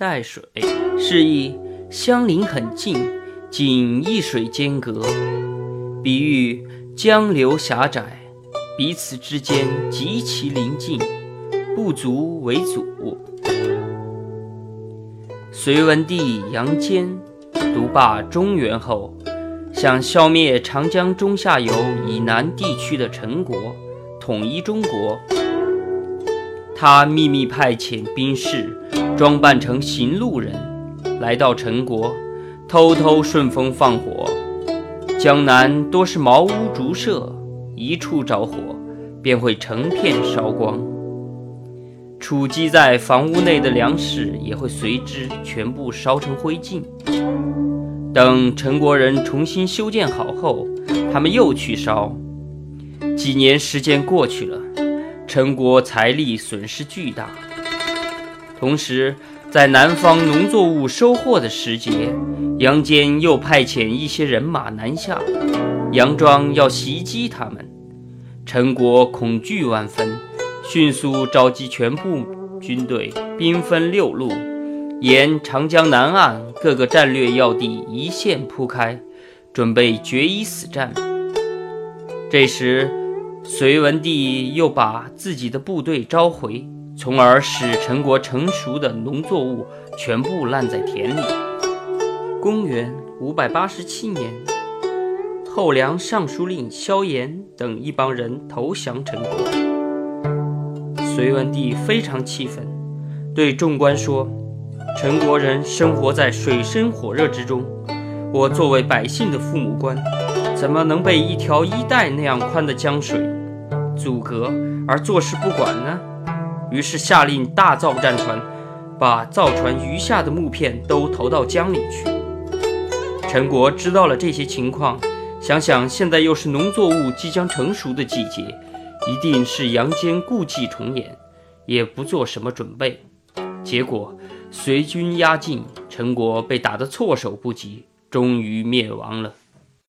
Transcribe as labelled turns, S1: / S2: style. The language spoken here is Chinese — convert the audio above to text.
S1: 带水，示意相邻很近，仅一水间隔，比喻江流狭窄，彼此之间极其临近，不足为阻。隋文帝杨坚独霸中原后，想消灭长江中下游以南地区的陈国，统一中国。他秘密派遣兵士，装扮成行路人，来到陈国，偷偷顺风放火。江南多是茅屋竹舍，一处着火，便会成片烧光。储积在房屋内的粮食也会随之全部烧成灰烬。等陈国人重新修建好后，他们又去烧。几年时间过去了，陈国财力损失巨大。同时，在南方农作物收获的时节，杨坚又派遣一些人马南下，佯装要袭击他们。陈国恐惧万分。迅速召集全部军队，兵分六路，沿长江南岸各个战略要地一线铺开，准备决一死战。这时，隋文帝又把自己的部队召回，从而使陈国成熟的农作物全部烂在田里。公元五百八十七年，后梁尚书令萧炎等一帮人投降陈国。隋文帝非常气愤，对众官说：“陈国人生活在水深火热之中，我作为百姓的父母官，怎么能被一条衣带那样宽的江水阻隔而坐视不管呢？”于是下令大造战船，把造船余下的木片都投到江里去。陈国知道了这些情况，想想现在又是农作物即将成熟的季节。一定是杨坚故伎重演，也不做什么准备，结果隋军压境，陈国被打得措手不及，终于灭亡了。